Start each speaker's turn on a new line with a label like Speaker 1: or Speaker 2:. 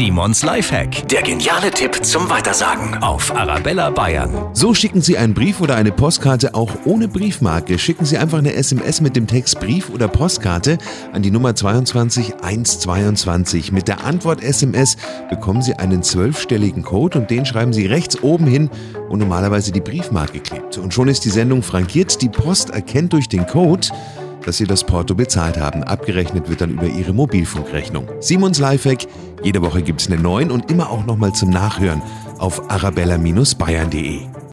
Speaker 1: Simons Lifehack. Der geniale Tipp zum Weitersagen auf Arabella Bayern.
Speaker 2: So schicken Sie einen Brief oder eine Postkarte auch ohne Briefmarke. Schicken Sie einfach eine SMS mit dem Text Brief oder Postkarte an die Nummer 22122. Mit der Antwort SMS bekommen Sie einen zwölfstelligen Code und den schreiben Sie rechts oben hin, wo normalerweise die Briefmarke klebt. Und schon ist die Sendung frankiert. Die Post erkennt durch den Code, dass Sie das Porto bezahlt haben. Abgerechnet wird dann über Ihre Mobilfunkrechnung. Simons Lifehack. Jede Woche gibt es einen neuen und immer auch nochmal zum Nachhören auf arabella-bayern.de.